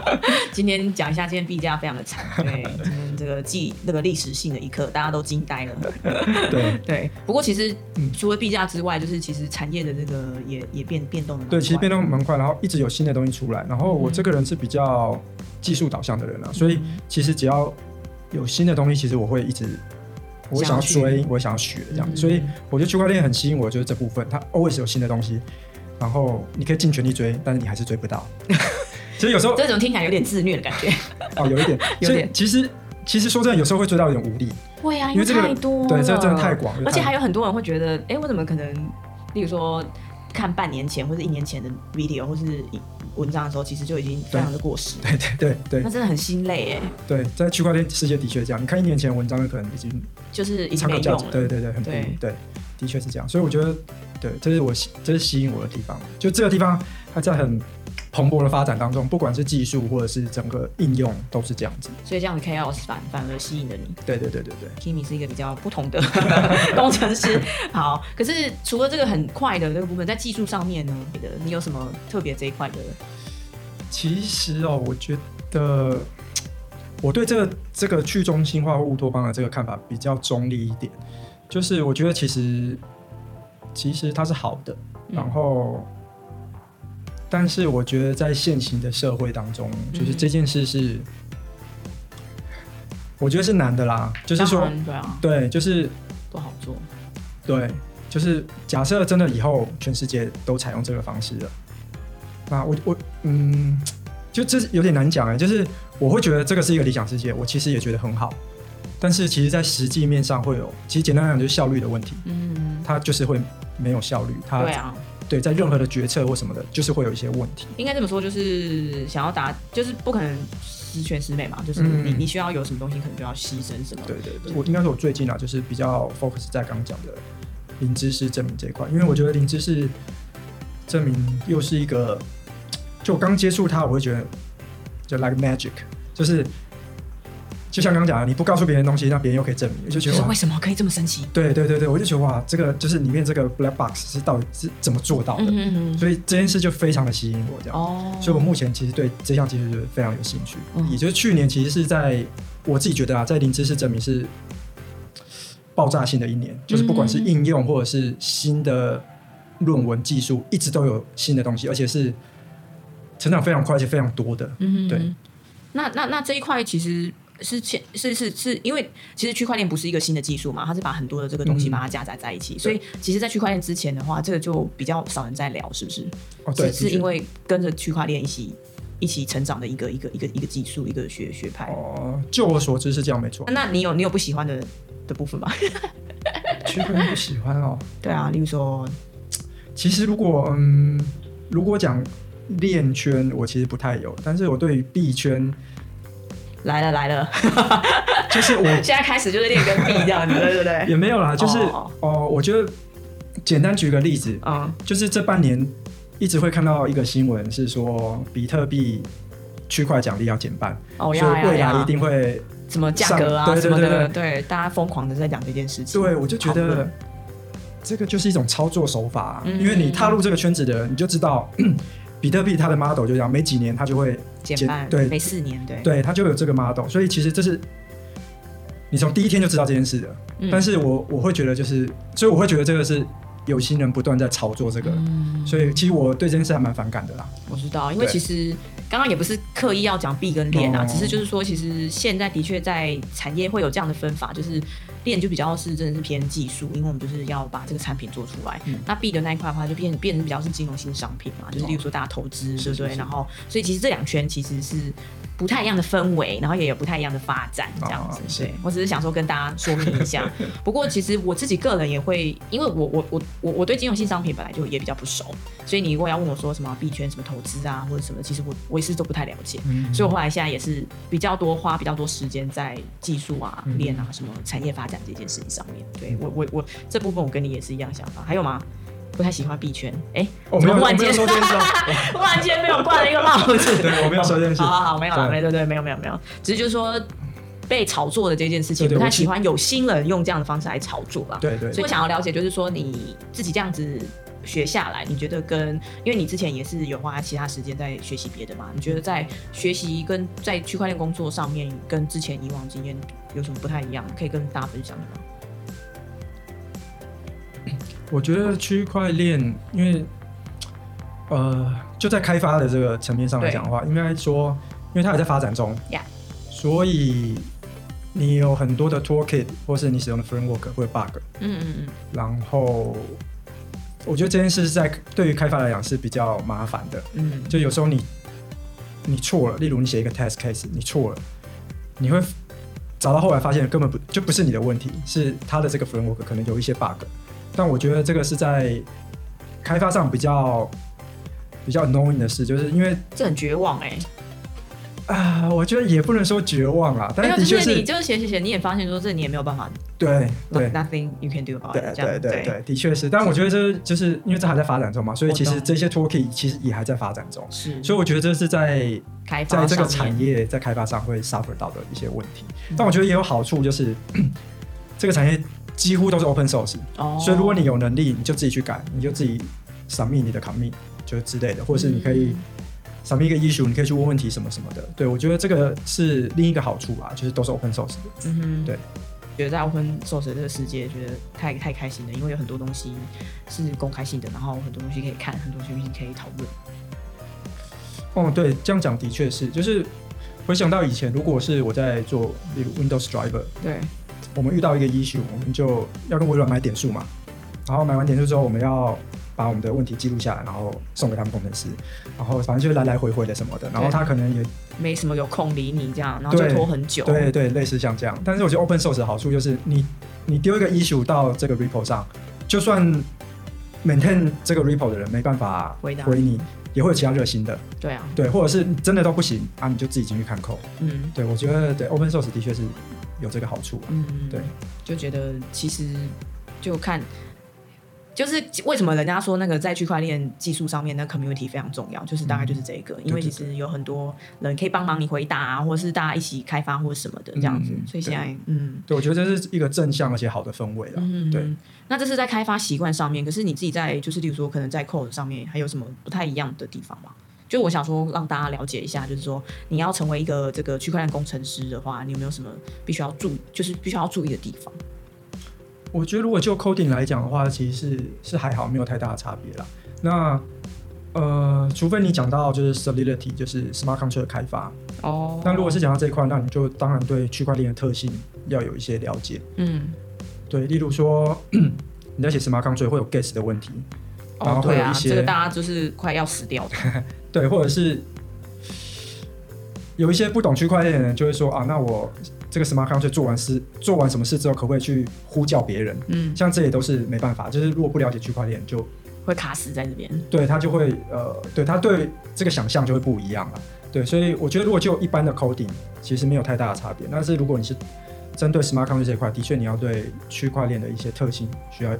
[SPEAKER 1] 今天讲一下，今天币价非常的惨，对，这个记那个历史性的一刻，大家都惊呆了。
[SPEAKER 2] 对
[SPEAKER 1] 对，不过其实
[SPEAKER 2] 嗯
[SPEAKER 1] 除了币价之外，就是其实产业的这个也也变变动的。
[SPEAKER 2] 对，其实变动蛮快，然后一直有新的东西出来。然后我这个人是比较技术导向的人啊，所以其实只要有新的东西，其实我会一直。我会想要
[SPEAKER 1] 想要
[SPEAKER 2] 追，我想要学这样，
[SPEAKER 1] 嗯
[SPEAKER 2] 所以我觉得区块链很吸引我，就是这部分，它 always 有新的东西，然后你可以尽全力追，但是你还是追不到。其实有时候
[SPEAKER 1] 这种听起来有点自虐的感觉。
[SPEAKER 2] 哦，有一点，
[SPEAKER 1] 有点
[SPEAKER 2] 其实其实说真的，有时候会追到有点无力。
[SPEAKER 1] 会啊，
[SPEAKER 2] 因为这个
[SPEAKER 1] 太多了，
[SPEAKER 2] 对这个真的太广了
[SPEAKER 1] 而且还有很多人会觉得，哎，我怎么可能，例如说看半年前或者一年前的 video 或是文章的时候，其实就已经非常的过时，
[SPEAKER 2] 对对对对
[SPEAKER 1] 那真的很心累哎，
[SPEAKER 2] 对，在区块链世界的确这样。你看一年前的文章，可能已经
[SPEAKER 1] 就是已经没用了。
[SPEAKER 2] 对对对，很不
[SPEAKER 1] 对
[SPEAKER 2] 对，的确是这样。所以我觉得，对，这是我吸这是吸引我的地方。就这个地方，它在很蓬勃的发展当中，不管是技术或者是整个应用，都是这样子。
[SPEAKER 1] 所以这样子 chaos 反反而吸引了你。
[SPEAKER 2] 对对对对对。
[SPEAKER 1] Kimi 是一个比较不同的工程师。好，可是除了这个很快的这个部分，在技术上面呢，你的你有什么特别这一块的？
[SPEAKER 2] 其实哦，我觉得我对这个这个去中心化乌托邦的这个看法比较中立一点，就是我觉得其实其实它是好的，
[SPEAKER 1] 嗯
[SPEAKER 2] 然后。但是我觉得在现行的社会当中，就是
[SPEAKER 1] 嗯
[SPEAKER 2] 这件事是，我觉得是难的啦。就是说
[SPEAKER 1] 对啊，
[SPEAKER 2] 对，就是
[SPEAKER 1] 不好做。
[SPEAKER 2] 对，就是假设真的以后全世界都采用这个方式了，那我我嗯，就这有点难讲哎，就是我会觉得这个是一个理想世界，我其实也觉得很好，但是其实在实际面上会有，其实简单来讲就是效率的问题，
[SPEAKER 1] 嗯，
[SPEAKER 2] 它就是会没有效率，它
[SPEAKER 1] 对啊，
[SPEAKER 2] 对在任何的决策或什么的，就是会有一些问题。
[SPEAKER 1] 应该这么说，就是想要达，就是不可能十全十美嘛，就是
[SPEAKER 2] 嗯
[SPEAKER 1] 你你需要有什么东西，可能就要牺牲什么。
[SPEAKER 2] 对对对，我应该说我最近啊，就是比较 focus 在刚刚讲的零知识证明这一块，因为我觉得零知识证明又是一个，就我刚接触它，我会觉得就 like magic，就是就像刚刚讲的，你不告诉别人东西，那别人又可以证明，我就觉得
[SPEAKER 1] 为，什么可以这么神奇？
[SPEAKER 2] 对对对对，我就觉得哇，这个就是里面这个 black box 是到底是怎么做到的，所以这件事就非常的吸引我，这样。
[SPEAKER 1] 哦，
[SPEAKER 2] 所以我目前其实对这项技术就是非常有兴趣，
[SPEAKER 1] 嗯
[SPEAKER 2] 也就是去年其实是在我自己觉得啊，在零知识证明是爆炸性的一年，就是不管是应用或者是新的论文技术，一直都有新的东西，而且是成长非常快，而且非常多的。
[SPEAKER 1] 嗯哼，
[SPEAKER 2] 对。
[SPEAKER 1] 那那那这一块其实是前是是是因为其实区块链不是一个新的技术嘛，它是把很多的这个东西
[SPEAKER 2] 嗯
[SPEAKER 1] 把它加载在一起，所以其实，在区块链之前的话，这个就比较少人在聊，是不是？
[SPEAKER 2] 哦，对，
[SPEAKER 1] 是是因为跟着区块链一起一起成长的一个一个一个一个技术一个学学派。
[SPEAKER 2] 哦，就我所知是这样，没错。
[SPEAKER 1] 那你有你有不喜欢的的部分吗？
[SPEAKER 2] 区块链不喜欢哦，
[SPEAKER 1] 对啊，例如说，
[SPEAKER 2] 其实如果嗯，如果讲链圈，我其实不太有，但是我对于币圈，
[SPEAKER 1] 来了来了，
[SPEAKER 2] 就是我
[SPEAKER 1] 现在开始就是练跟币这样子，对对对，
[SPEAKER 2] 也没有啦，就是
[SPEAKER 1] 哦
[SPEAKER 2] 哦我觉得简单举个例子，
[SPEAKER 1] 嗯。
[SPEAKER 2] 就是这半年一直会看到一个新闻，是说比特币区块奖励要减半，
[SPEAKER 1] 哦
[SPEAKER 2] 未来一定会。
[SPEAKER 1] 什么价格啊什么的，
[SPEAKER 2] 对
[SPEAKER 1] 大家疯狂的在讲这件事情。
[SPEAKER 2] 对，我就觉得这个就是一种操作手法因为你踏入这个圈子的人，你就知道比特币它的 model 就这样，每几年它就会
[SPEAKER 1] 减半，
[SPEAKER 2] 对
[SPEAKER 1] 每四年，对，
[SPEAKER 2] 对它就有这个 model，所以其实这是你从第一天就知道这件事的。
[SPEAKER 1] 嗯
[SPEAKER 2] 但是我我会觉得就是，所以我会觉得这个是有心人不断在炒作这个，
[SPEAKER 1] 嗯
[SPEAKER 2] 所以其实我对这件事还蛮反感的啦。
[SPEAKER 1] 我知道，因为其实刚刚也不是刻意要讲 B 跟链啊，
[SPEAKER 2] 哦
[SPEAKER 1] 只是就是说，其实现在的确在产业会有这样的分法，就是链就比较是真的是偏技术，因为我们就是要把这个产品做出来。
[SPEAKER 2] 嗯
[SPEAKER 1] 那 B 的那一块的话，就变变成比较是金融性商品嘛，就是例如说大家投资，对不对？然后，所以其实这两圈其实是不太一样的氛围，然后也有不太一样的发展，这样子。对我只是想说跟大家说明一下。不过其实我自己个人也会，因为我我我我我对金融性商品本来就也比较不熟，所以你如果要问我说什么币圈什么投资啊或者什么，其实我我也是都不太了解。
[SPEAKER 2] 嗯
[SPEAKER 1] 所以我后来现在也是比较多花比较多时间在技术啊、
[SPEAKER 2] 嗯
[SPEAKER 1] 链啊、什么产业发展这件事情上面。对我我我这部分我跟你也是一样想法。还有吗？不太喜欢币圈，哎、
[SPEAKER 2] 我没有我
[SPEAKER 1] 怎么忽然间
[SPEAKER 2] 说这件事哦，
[SPEAKER 1] 忽然间被我挂了一个帽子。
[SPEAKER 2] 对我没有说这件事
[SPEAKER 1] 好好好，没有啦，
[SPEAKER 2] 对
[SPEAKER 1] 没对对，没有没有没有，只是就是说，被炒作的这件事情，不太喜欢有新人用这样的方式来炒作吧？
[SPEAKER 2] 对对。
[SPEAKER 1] 所以我想要了解，就是说你自己这样子学下来，你觉得跟因为你之前也是有花其他时间在学习别的嘛？你觉得在学习跟在区块链工作上面，跟之前以往经验有什么不太一样？可以跟大家分享的吗？
[SPEAKER 2] 我觉得区块链，因为呃，就在开发的这个层面上来讲的话，应该说，因为它还在发展中，所以你有很多的 toolkit 或是你使用的 framework 会 bug，嗯嗯嗯，然后我觉得这件事在对于开发来讲是比较麻烦的，嗯，就有时候你你错了，例如你写一个 test case，你错了，你会找到后来发现根本不就不是你的问题，是他的这个 framework 可能有一些 bug。但我觉得这个是在开发上比较比较 annoying 的事，就是因为
[SPEAKER 1] 这很绝望哎。
[SPEAKER 2] 啊，我觉得也不能说绝望啊，但是的确是，
[SPEAKER 1] 你就是写写写，你也发现说这你也没有办法。
[SPEAKER 2] 对对
[SPEAKER 1] ，nothing you can do about it。
[SPEAKER 2] 对对对对，的确是。但我觉得这就是因为这还在发展中嘛，所以其实这些 toolkit 其实也还在发展中。
[SPEAKER 1] 是，
[SPEAKER 2] 所以我觉得这是在
[SPEAKER 1] 开
[SPEAKER 2] 在这个产业在开发上会 suffer 到的一些问题。但我觉得也有好处，就是 这个产业。几乎都是 open source，所以如果你有能力，你就自己去改，你就自己 submit 你的 commit 就之类的，或者是你可以 submit 一个 issue，你可以去问问题什么什么的。对我觉得这个是另一个好处吧，就是都是 open source 的。嗯哼，对，
[SPEAKER 1] 觉得在 open source 这个世界，觉得太太开心了，因为有很多东西是公开性的，然后很多东西可以看，很多东西可以讨论。
[SPEAKER 2] 哦，对，这样讲的确是，就是回想到以前，如果是我在做，例如 Windows Driver，
[SPEAKER 1] 对。
[SPEAKER 2] 我们遇到一个 issue，我们就要跟微软买点数嘛，然后买完点数之后，我们要把我们的问题记录下来，然后送给他们工程师，然后反正就是来来回回的什么的，然后他可能也
[SPEAKER 1] 没什么有空理你这样，然后就拖很久。
[SPEAKER 2] 对对，类似像这样。但是我觉得 open source 的好处就是，你你丢一个 issue 到这个 repo 上，就算 maintain 这个 repo 的人没办法
[SPEAKER 1] 回答
[SPEAKER 2] 回你，也会有其他热心的。
[SPEAKER 1] 对啊，
[SPEAKER 2] 对，或者是真的都不行啊，你就自己进去看 code。嗯，对，我觉得对 open source 的确是。有这个好处，嗯，对，
[SPEAKER 1] 就觉得其实就看，就是为什么人家说那个在区块链技术上面，那 community 非常重要，就是大概就是这个，因为其实有很多人可以帮忙你回答啊，或者是大家一起开发或者什么的这样子，所以现在，嗯，
[SPEAKER 2] 对我觉得这是一个正向而且好的氛围了，嗯，对。
[SPEAKER 1] 那这是在开发习惯上面，可是你自己在就是，例如说可能在 code 上面还有什么不太一样的地方吗？就我想说，让大家了解一下，就是说，你要成为一个这个区块链工程师的话，你有没有什么必须要注，就是必须要注意的地方？
[SPEAKER 2] 我觉得，如果就 coding 来讲的话，其实是是还好，没有太大的差别啦。那呃，除非你讲到就是 Solidity，就是 Smart Contract 的开发哦。那如果是讲到这一块，那你就当然对区块链的特性要有一些了解。嗯，对，例如说你在写 Smart Contract 会有 Gas 的问题。然后会有一些，
[SPEAKER 1] 这个大家就是快要死掉的。
[SPEAKER 2] 对，或者是有一些不懂区块链的人就会说啊，那我这个 smart contract 做完事，做完什么事之后，可不可以去呼叫别人？嗯，像这也都是没办法，就是如果不了解区块链，就
[SPEAKER 1] 会卡死在这边。
[SPEAKER 2] 对他就会呃，对他对这个想象就会不一样了。对，所以我觉得如果就一般的 coding，其实没有太大的差别。但是如果你是针对 smart contract 这一块，的确你要对区块链的一些特性需要。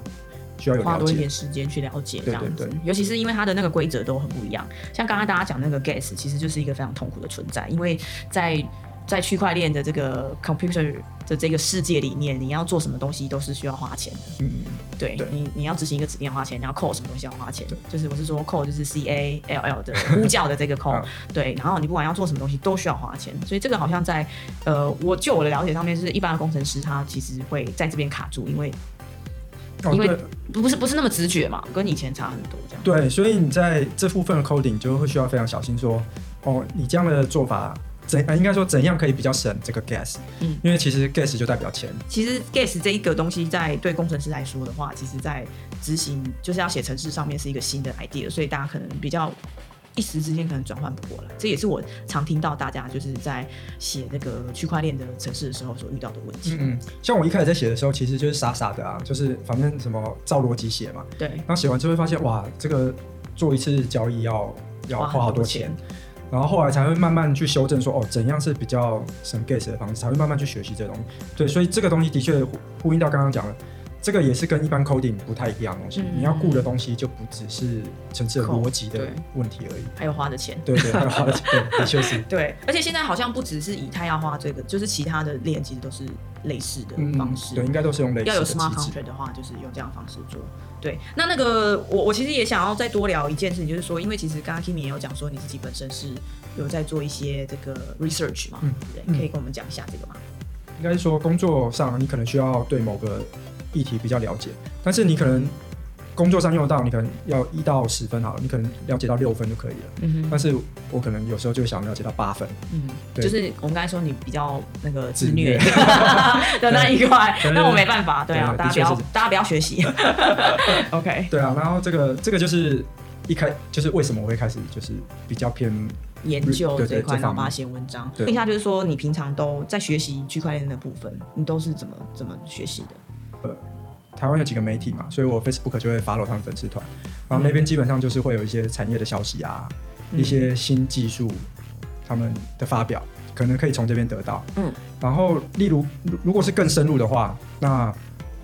[SPEAKER 2] 需要
[SPEAKER 1] 花多一点时间去了解这样子，尤其是因为它的那个规则都很不一样。像刚刚大家讲那个 gas，其实就是一个非常痛苦的存在，因为在在区块链的这个 computer 的这个世界里面，你要做什么东西都是需要花钱的。嗯，对你你要执行一个指令要花钱，你要 call 什么东西要花钱，就是我是说 call 就是 c a l l 的 呼叫的这个 call，对，然后你不管要做什么东西都需要花钱，所以这个好像在呃，我就我的了解上面是一般的工程师他其实会在这边卡住，因为。因为不是不是那么直觉嘛，跟以前差很多这样。
[SPEAKER 2] 对，所以你在这部分的 coding 就会需要非常小心，说哦，你这样的做法怎应该说怎样可以比较省这个 gas？嗯，因为其实 gas 就代表钱。
[SPEAKER 1] 其实 gas 这一个东西，在对工程师来说的话，其实在执行就是要写程式上面是一个新的 idea，所以大家可能比较。一时之间可能转换不过来，这也是我常听到大家就是在写那个区块链的城市的时候所遇到的问题。嗯，
[SPEAKER 2] 像我一开始在写的时候，其实就是傻傻的啊，就是反正什么照逻辑写嘛。
[SPEAKER 1] 对。
[SPEAKER 2] 然后写完之后会发现，哇，这个做一次交易要要花好多钱，然后后来才会慢慢去修正，说哦，怎样是比较省 gas 的方式，才会慢慢去学习这东西。对，所以这个东西的确呼应到刚刚讲的。这个也是跟一般 coding 不太一样的东西。
[SPEAKER 1] 嗯
[SPEAKER 2] 你要顾的东西就不只是城市的逻辑的问题而已。
[SPEAKER 1] 还有花的钱。
[SPEAKER 2] 对对，还有花的钱，对，的确是。
[SPEAKER 1] 对，而且现在好像不只是以太要花这个，就是其他的链其实都是类似的方式。
[SPEAKER 2] 对，应该都是用类似的
[SPEAKER 1] 要有 smart contract 的话，就是用这样的方式做。对，那那个我我其实也想要再多聊一件事情，就是说，因为其实刚刚 Kimi 也有讲说你自己本身是有在做一些这个 research 嘛，
[SPEAKER 2] 嗯
[SPEAKER 1] 对对？可以跟我们讲一下这个吗？
[SPEAKER 2] 应该是说工作上你可能需要对某个议题比较了解，但是你可能工作上用得到，你可能要一到十分好了，你可能了解到六分就可以了。
[SPEAKER 1] 嗯
[SPEAKER 2] 但是我可能有时候就想了解到八分，
[SPEAKER 1] 嗯，
[SPEAKER 2] 对。
[SPEAKER 1] 就是我们刚才说你比较那个自
[SPEAKER 2] 自
[SPEAKER 1] 虐。
[SPEAKER 2] 虐
[SPEAKER 1] 的那一块，那我没办法，对啊，大家不要大家不要学习。OK，
[SPEAKER 2] 对啊，然后这个这个就是一开就是为什么我会开始就是比较偏
[SPEAKER 1] 研究这一块，然后把它写文章。
[SPEAKER 2] 对。
[SPEAKER 1] 问一下，就是说你平常都在学习区块链的部分，你都是怎么怎么学习的？
[SPEAKER 2] 台湾有几个媒体嘛，所以我 Facebook 就会 follow 他们粉丝团，然后那边基本上就是会有一些产业的消息啊，
[SPEAKER 1] 嗯
[SPEAKER 2] 一些新技术他们的发表，可能可以从这边得到。
[SPEAKER 1] 嗯，
[SPEAKER 2] 然后例如如如果是更深入的话，那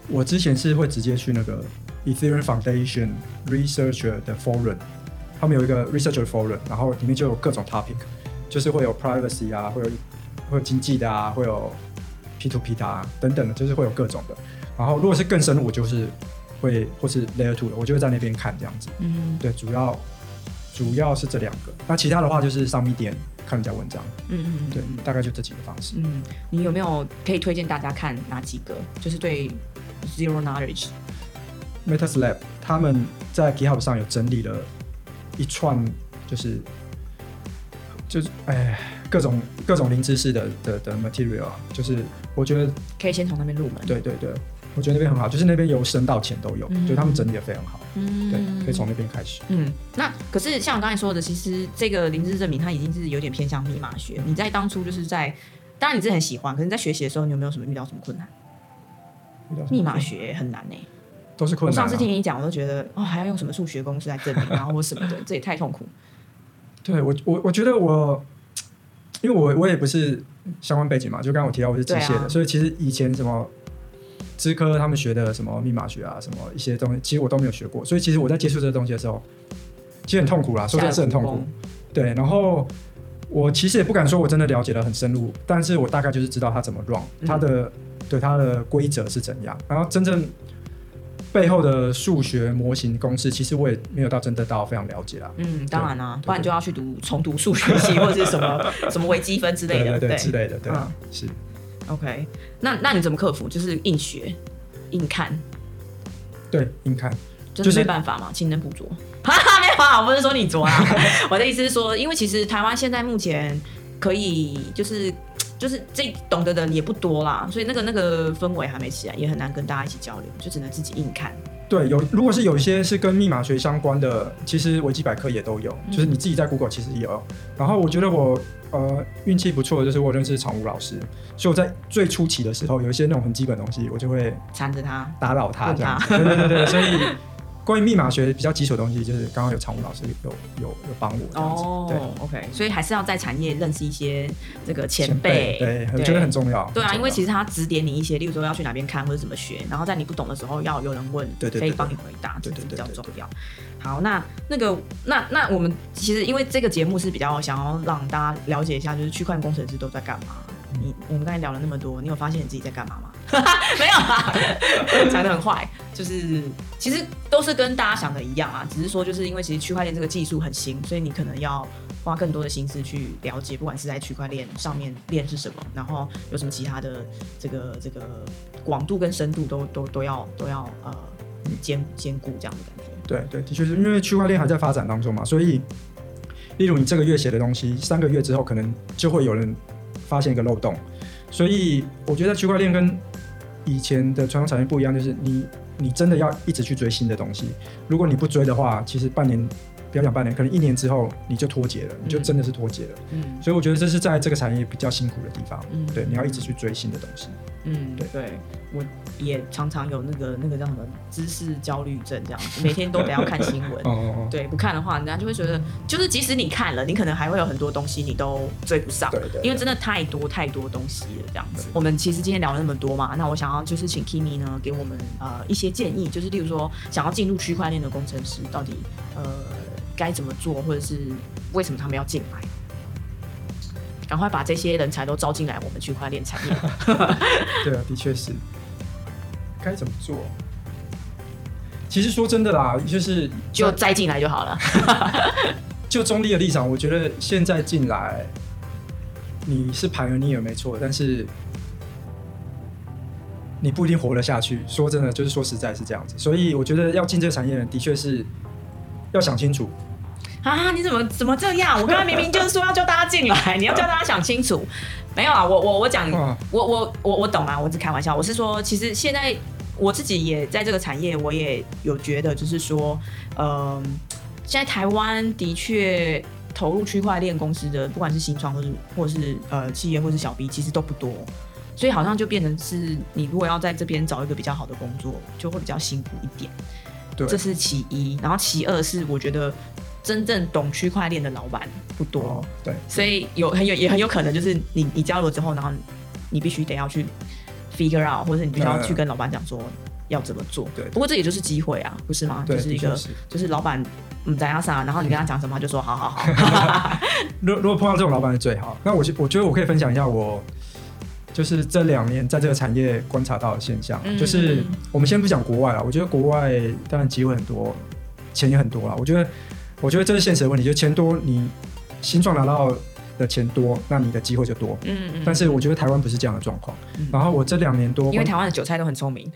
[SPEAKER 2] 我之前是会直接去那个 Ethereum Foundation Researcher 的 forum，他们有一个 Researcher forum，然后里面就有各种 topic，就是会有 privacy 啊，会有会有经济的啊，会有 P to P 的啊等等的，就是会有各种的。然后如果是更深入，我就是会或是 Layer Two 的，我就会在那边看这样子。
[SPEAKER 1] 嗯
[SPEAKER 2] 对，主要主要是这两个，那其他的话就是上面点看人家文章，
[SPEAKER 1] 嗯嗯，
[SPEAKER 2] 对，大概就这几个方式。
[SPEAKER 1] 嗯，你有没有可以推荐大家看哪几个？就是对 zero
[SPEAKER 2] knowledge，MetaSlab 他们在 GitHub 上有整理了一串，就是就是哎各种各种零知识的的的 material，啊就是我觉得
[SPEAKER 1] 可以先从那边入门。，
[SPEAKER 2] 对对对，我觉得那边很好，就是那边由深到浅都有，
[SPEAKER 1] 嗯
[SPEAKER 2] 就他们整理的非常好，
[SPEAKER 1] 嗯
[SPEAKER 2] 对，可以从那边开始。
[SPEAKER 1] 嗯，那可是像我刚才说的，其实这个灵芝证明它已经是有点偏向密码学。你在当初就是在，当然你是很喜欢，可是你在学习的时候，你有没有什么遇到什么困难？
[SPEAKER 2] 遇到
[SPEAKER 1] 密码学很难呢、
[SPEAKER 2] 都是困难、啊。
[SPEAKER 1] 我上次听你讲，我都觉得哦，还要用什么数学公式来证明，然 后或什么的，这也太痛苦。
[SPEAKER 2] 对我我我觉得我，因为我我也不是相关背景嘛，就刚刚我提到我是机械的，
[SPEAKER 1] 啊
[SPEAKER 2] 所以其实以前什么资科他们学的什么密码学啊，什么一些东西，其实我都没有学过，所以其实我在接触这个东西的时候，其实很痛苦啦，说真的是很痛苦。对，然后我其实也不敢说我真的了解的很深入，但是我大概就是知道它怎么 run，
[SPEAKER 1] 嗯
[SPEAKER 2] 它的、对它的规则是怎样，然后真正背后的数学模型公式，其实我也没有到真的到非常了解啦。
[SPEAKER 1] 嗯，当然啦、
[SPEAKER 2] 对
[SPEAKER 1] 不然就要去读重读数学系或者是什么 什么微积分之类的，
[SPEAKER 2] 对对对。之类的，对，
[SPEAKER 1] 嗯。
[SPEAKER 2] 是。
[SPEAKER 1] OK，那那你怎么克服？就是硬学、硬看，
[SPEAKER 2] 对，硬看，
[SPEAKER 1] 真的
[SPEAKER 2] 就是
[SPEAKER 1] 没办法嘛，勤能补拙。哈哈，没有啊，我不是说你拙啊，我的意思是说，因为其实台湾现在目前可以就是就是这懂得的人也不多啦，所以那个那个氛围还没起来，也很难跟大家一起交流，就只能自己硬看。
[SPEAKER 2] 对，有如果是有一些是跟密码学相关的，其实维基百科也都有，
[SPEAKER 1] 嗯
[SPEAKER 2] 就是你自己在 Google 其实也有。然后我觉得我呃运气不错的就是我认识常务老师，所以我在最初期的时候有一些那种很基本的东西，我就会
[SPEAKER 1] 缠着他，
[SPEAKER 2] 打扰他这样子。对对对对，所以关于密码学比较基础的东西，就是刚刚有常务老师有有有帮我这样子。对，
[SPEAKER 1] 哦，OK，所以还是要在产业认识一些这个前
[SPEAKER 2] 辈，对，我觉得很重要。
[SPEAKER 1] 对啊，因为其
[SPEAKER 2] 实
[SPEAKER 1] 实他指点你一些，例如说要去哪边看或者怎么学，然后在你不懂的时候要有人问，
[SPEAKER 2] 对对對
[SPEAKER 1] 可以帮你回答，
[SPEAKER 2] 对对对对
[SPEAKER 1] 较重要。好，那那个那那我们其实因为这个节目是比较想要让大家了解一下，就是区块链工程师都在干嘛。你我们刚才聊了那么多，你有发现你自己在干嘛吗？没有啊，讲的很坏，就是其实都是跟大家想的一样啊，只是说就是因为其实区块链这个技术很新，所以你可能要花更多的心思去了解，不管是在区块链上面链是什么，然后有什么其他的这个这个广度跟深度都都都要都要呃兼兼顾这样的感觉。
[SPEAKER 2] 对对，的确是因为区块链还在发展当中嘛，所以例如你这个月写的东西，三个月之后可能就会有人发现一个漏洞，所以我觉得区块链跟以前的传统产业不一样，就是你你真的要一直去追新的东西，如果你不追的话，其实半年不要讲半年，可能一年之后你就脱节了，你就真的是脱节了。
[SPEAKER 1] 嗯。
[SPEAKER 2] 所以我觉得这是在这个产业比较辛苦的地方，
[SPEAKER 1] 嗯。
[SPEAKER 2] 对，你要一直去追新的东西。
[SPEAKER 1] 嗯，
[SPEAKER 2] 对
[SPEAKER 1] 对，我也常常有那个那个叫什么知识焦虑症这样子，每天都得要看新闻。
[SPEAKER 2] 哦 哦哦，
[SPEAKER 1] 对，不看的话，人家就会觉得，就是即使你看了，你可能还会有很多东西你都追不上，
[SPEAKER 2] 对对，
[SPEAKER 1] 因为真的太多太多东西了，这样子。我们其实今天聊了那么多嘛，那我想要就是请 Kimi 呢给我们呃一些建议，就是例如说想要进入区块链的工程师，到底呃该怎么做，或者是为什么他们要进来？赶快把这些人才都招进来我们区块链产业。
[SPEAKER 2] 对啊，的确是。该怎么做？其实说真的啦，就是
[SPEAKER 1] 就栽进来就好了。
[SPEAKER 2] 就中立的立场，我觉得现在进来你是排 i 你也没错，但是你不一定活得下去。说真的，就是说实在是这样子。所以我觉得要进这个产业的人，的确是要想清楚。
[SPEAKER 1] 啊！你怎么怎么这样？我刚才明明就是说要叫大家进来，你要叫大家想清楚。没有啊，我我我讲，我我我我懂啊，我只开玩笑。我是说，其实现在我自己也在这个产业，我也有觉得，就是说，嗯，现在台湾的确投入区块链公司的，不管是新创或是或是呃企业或是小 B，其实都不多，所以好像就变成是你如果要在这边找一个比较好的工作，就会比较辛苦一点。
[SPEAKER 2] 对，
[SPEAKER 1] 这是其一。然后其二是我觉得。真正懂区块链的老板不多，
[SPEAKER 2] 对，
[SPEAKER 1] 所以有很有也很有可能就是你你加入之后，然后你必须得要去 figure out，或者你必须要去跟老板讲说要怎么做。
[SPEAKER 2] 对，
[SPEAKER 1] 不过这也就是机会啊，不是吗？就是一个就是老板嗯在阿啥，然后你跟他讲什么，他就说好好好。
[SPEAKER 2] 如如果碰到这种老板是最好。那我我觉得我可以分享一下我就是这两年在这个产业观察到的现象，就是我们先不讲国外了，我觉得国外当然机会很多，钱也很多了，我觉得。我觉得这是现实的问题，就钱多，你新创拿到的钱多，那你的机会就多。嗯嗯。但是我觉得台湾不是这样的状况。然后我这两年多，
[SPEAKER 1] 因为台湾的韭菜都很聪明。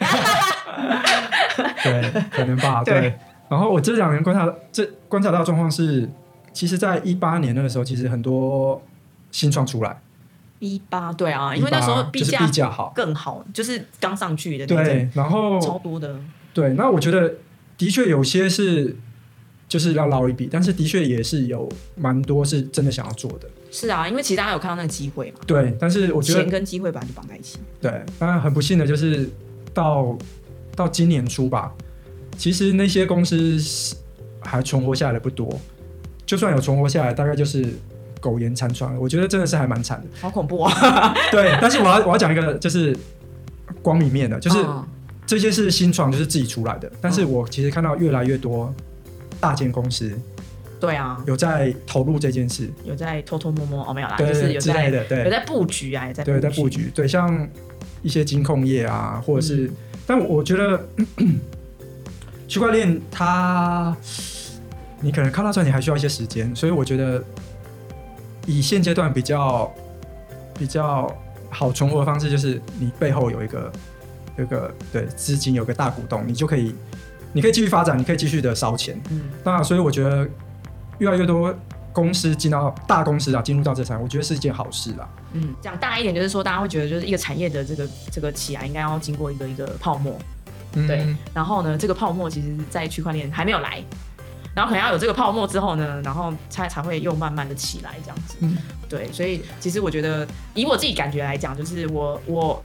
[SPEAKER 2] 对，可能吧。对。然后我这两年观察，这观察到的状况是，其实，在一八年那个时候，其实很多新创出来。
[SPEAKER 1] 一八对啊，因为那时候币
[SPEAKER 2] 价币价好，
[SPEAKER 1] 更好，就是刚上去的。
[SPEAKER 2] 对，然后
[SPEAKER 1] 超多的。
[SPEAKER 2] 对，那我觉得的确有些是。就是要捞一笔，但是的确也是有蛮多是真的想要做的。
[SPEAKER 1] 是啊，因为其实大家有看到那个机会嘛。
[SPEAKER 2] 对，但是我觉得
[SPEAKER 1] 钱跟机会本来就绑在一起。
[SPEAKER 2] 对，当然很不幸的就是到到今年初吧，其实那些公司还存活下来的不多，就算有存活下来，大概就是苟延残喘。我觉得真的是还蛮惨的。
[SPEAKER 1] 好恐怖啊！
[SPEAKER 2] 对，但是我要我要讲一个就是光明面的，就是这些是新创，就是自己出来的。但是我其实看到越来越多。大间公司，
[SPEAKER 1] 对啊，
[SPEAKER 2] 有在投入这件事，
[SPEAKER 1] 有在偷偷摸摸哦，没有啦，就是有在
[SPEAKER 2] 的，对，
[SPEAKER 1] 有在布局啊，也在
[SPEAKER 2] 对在布局，对，像一些金控业啊，或者是，但我觉得 区块链它，你可能靠它赚你还需要一些时间，所以我觉得以现阶段比较比较好存活的方式，就是你背后有一个有一个对资金，有个大股东，你就可以。你可以继续发展，你可以继续的烧钱。嗯，那所以我觉得越来越多公司进到大公司啊，进入到这产业，我觉得是一件好事啦。
[SPEAKER 1] 嗯，讲大一点就是说，大家会觉得就是一个产业的这个这个起来，应该要经过一个一个泡沫。对，然后呢，这个泡沫其实，在区块链还没有来，然后可能要有这个泡沫之后呢，然后才才会又慢慢的起来这样子。嗯，对，所以其实我觉得，以我自己感觉来讲，就是我我。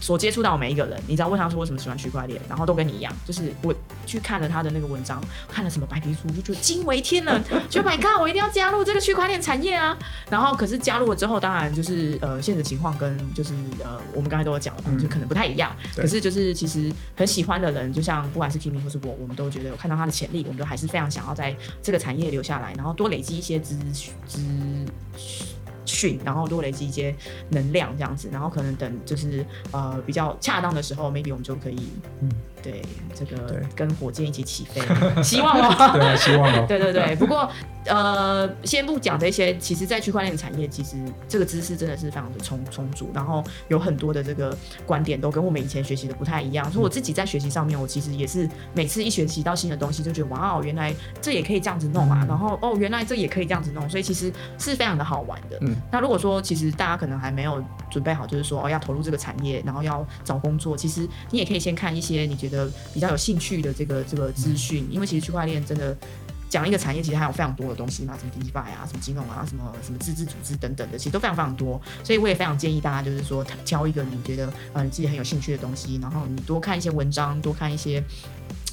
[SPEAKER 1] 所接触到每一个人，你知道问他说为什么喜欢区块链，然后都跟你一样，就是我去看了他的那个文章，看了什么白皮书，就觉得惊为天人，就 My God，我一定要加入这个区块链产业啊！然后可是加入了之后，当然就是呃现实情况跟就是呃我们刚才都有讲了，就可能不太一样。可是就是其实很喜欢的人，就像不管是 Kimi 或是我，我们都觉得有看到他的潜力，我们都还是非常想要在这个产业留下来，然后多累积一些资资。训，然后多累积一些能量，这样子，然后可能等就是呃比较恰当的时候，maybe 我们就可以，嗯，对，这个跟火箭一起起飞，希望
[SPEAKER 2] 哦，对，希望哦，
[SPEAKER 1] 对对对，不过。呃，先不讲这些，其实，在区块链产业，其实这个知识真的是非常的充充足，然后有很多的这个观点都跟我们以前学习的不太一样。所以我自己在学习上面，我其实也是每次一学习到新的东西，就觉得哇哦，原来这也可以这样子弄啊，然后哦，原来这也可以这样子弄，所以其实是非常的好玩的。嗯，那如果说其实大家可能还没有准备好，就是说哦要投入这个产业，然后要找工作，其实你也可以先看一些你觉得比较有兴趣的这个这个资讯，因为其实区块链真的。讲一个产业，其实还有非常多的东西嘛，什么 DeFi 啊，什么金融啊，什么什么自治组织等等的，其实都非常非常多。所以我也非常建议大家，就是说挑一个你觉得呃你自己很有兴趣的东西，然后你多看一些文章，多看一些。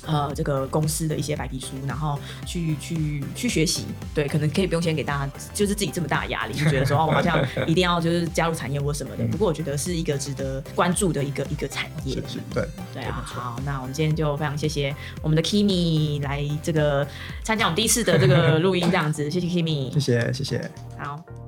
[SPEAKER 1] 呃，这个公司的一些白皮书，然后去去去学习，对，可能可以不用先给大家，就是自己这么大的压力，就觉得说哦，我好像 一定要就是加入产业或什么的。不过我觉得是一个值得关注的一个一个产业。
[SPEAKER 2] 是是，对
[SPEAKER 1] 对啊。好，那我们今天就非常谢谢我们的 Kimi 来这个参加我们第一次的这个 录音，这样子，谢谢 Kimi，
[SPEAKER 2] 谢谢谢谢，
[SPEAKER 1] 好。